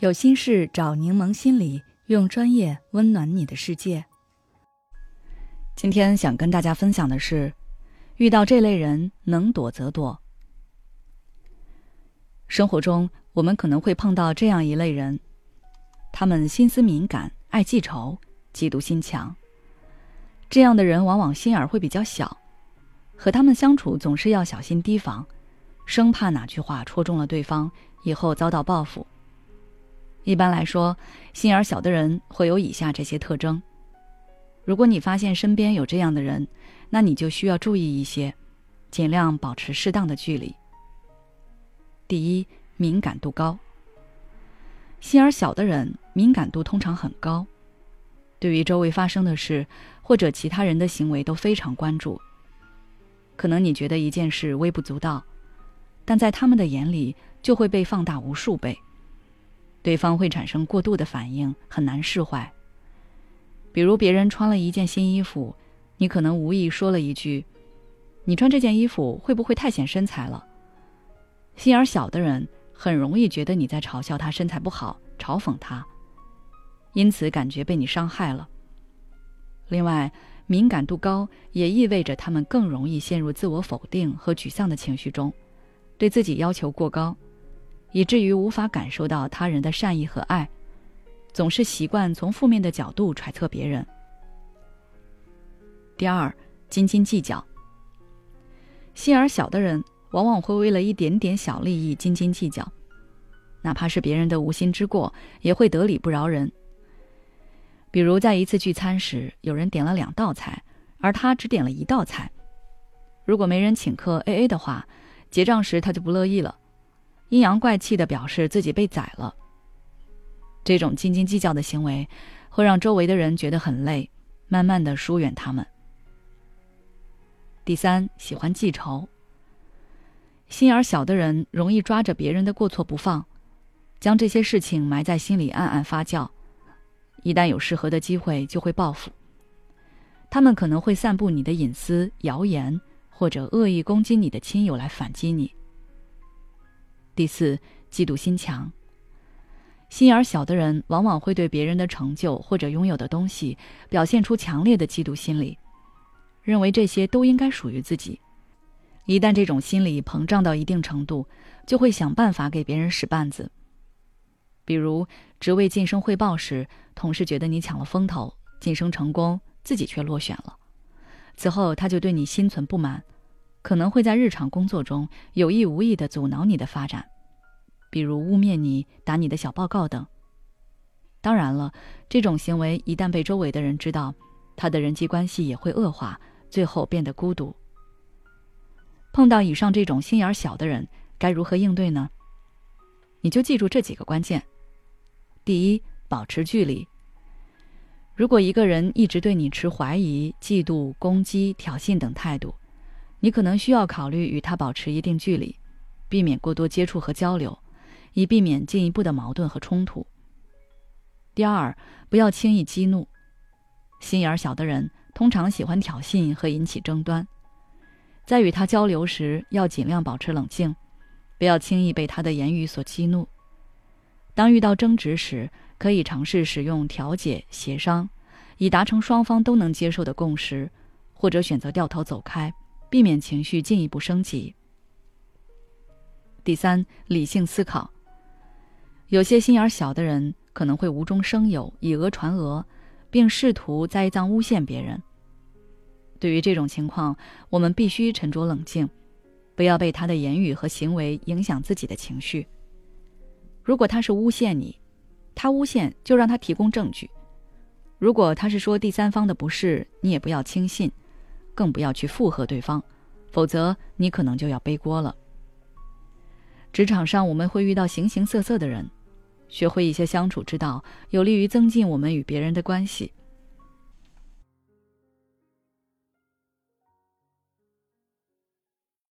有心事找柠檬心理，用专业温暖你的世界。今天想跟大家分享的是，遇到这类人能躲则躲。生活中，我们可能会碰到这样一类人，他们心思敏感，爱记仇，嫉妒心强。这样的人往往心眼会比较小，和他们相处总是要小心提防，生怕哪句话戳中了对方，以后遭到报复。一般来说，心眼小的人会有以下这些特征。如果你发现身边有这样的人，那你就需要注意一些，尽量保持适当的距离。第一，敏感度高。心眼小的人敏感度通常很高，对于周围发生的事或者其他人的行为都非常关注。可能你觉得一件事微不足道，但在他们的眼里就会被放大无数倍。对方会产生过度的反应，很难释怀。比如别人穿了一件新衣服，你可能无意说了一句：“你穿这件衣服会不会太显身材了？”心眼小的人很容易觉得你在嘲笑他身材不好，嘲讽他，因此感觉被你伤害了。另外，敏感度高也意味着他们更容易陷入自我否定和沮丧的情绪中，对自己要求过高。以至于无法感受到他人的善意和爱，总是习惯从负面的角度揣测别人。第二，斤斤计较。心眼小的人往往会为了一点点小利益斤斤计较，哪怕是别人的无心之过，也会得理不饶人。比如在一次聚餐时，有人点了两道菜，而他只点了一道菜，如果没人请客 A A 的话，结账时他就不乐意了。阴阳怪气的表示自己被宰了。这种斤斤计较的行为，会让周围的人觉得很累，慢慢的疏远他们。第三，喜欢记仇。心眼小的人容易抓着别人的过错不放，将这些事情埋在心里暗暗发酵，一旦有适合的机会就会报复。他们可能会散布你的隐私、谣言，或者恶意攻击你的亲友来反击你。第四，嫉妒心强。心眼小的人往往会对别人的成就或者拥有的东西表现出强烈的嫉妒心理，认为这些都应该属于自己。一旦这种心理膨胀到一定程度，就会想办法给别人使绊子。比如职位晋升汇报时，同事觉得你抢了风头，晋升成功，自己却落选了，此后他就对你心存不满。可能会在日常工作中有意无意地阻挠你的发展，比如污蔑你、打你的小报告等。当然了，这种行为一旦被周围的人知道，他的人际关系也会恶化，最后变得孤独。碰到以上这种心眼小的人，该如何应对呢？你就记住这几个关键：第一，保持距离。如果一个人一直对你持怀疑、嫉妒、攻击、挑衅等态度，你可能需要考虑与他保持一定距离，避免过多接触和交流，以避免进一步的矛盾和冲突。第二，不要轻易激怒，心眼儿小的人通常喜欢挑衅和引起争端，在与他交流时要尽量保持冷静，不要轻易被他的言语所激怒。当遇到争执时，可以尝试使用调解、协商，以达成双方都能接受的共识，或者选择掉头走开。避免情绪进一步升级。第三，理性思考。有些心眼小的人可能会无中生有，以讹传讹，并试图栽赃诬陷别人。对于这种情况，我们必须沉着冷静，不要被他的言语和行为影响自己的情绪。如果他是诬陷你，他诬陷就让他提供证据；如果他是说第三方的不是，你也不要轻信。更不要去附和对方，否则你可能就要背锅了。职场上我们会遇到形形色色的人，学会一些相处之道，有利于增进我们与别人的关系。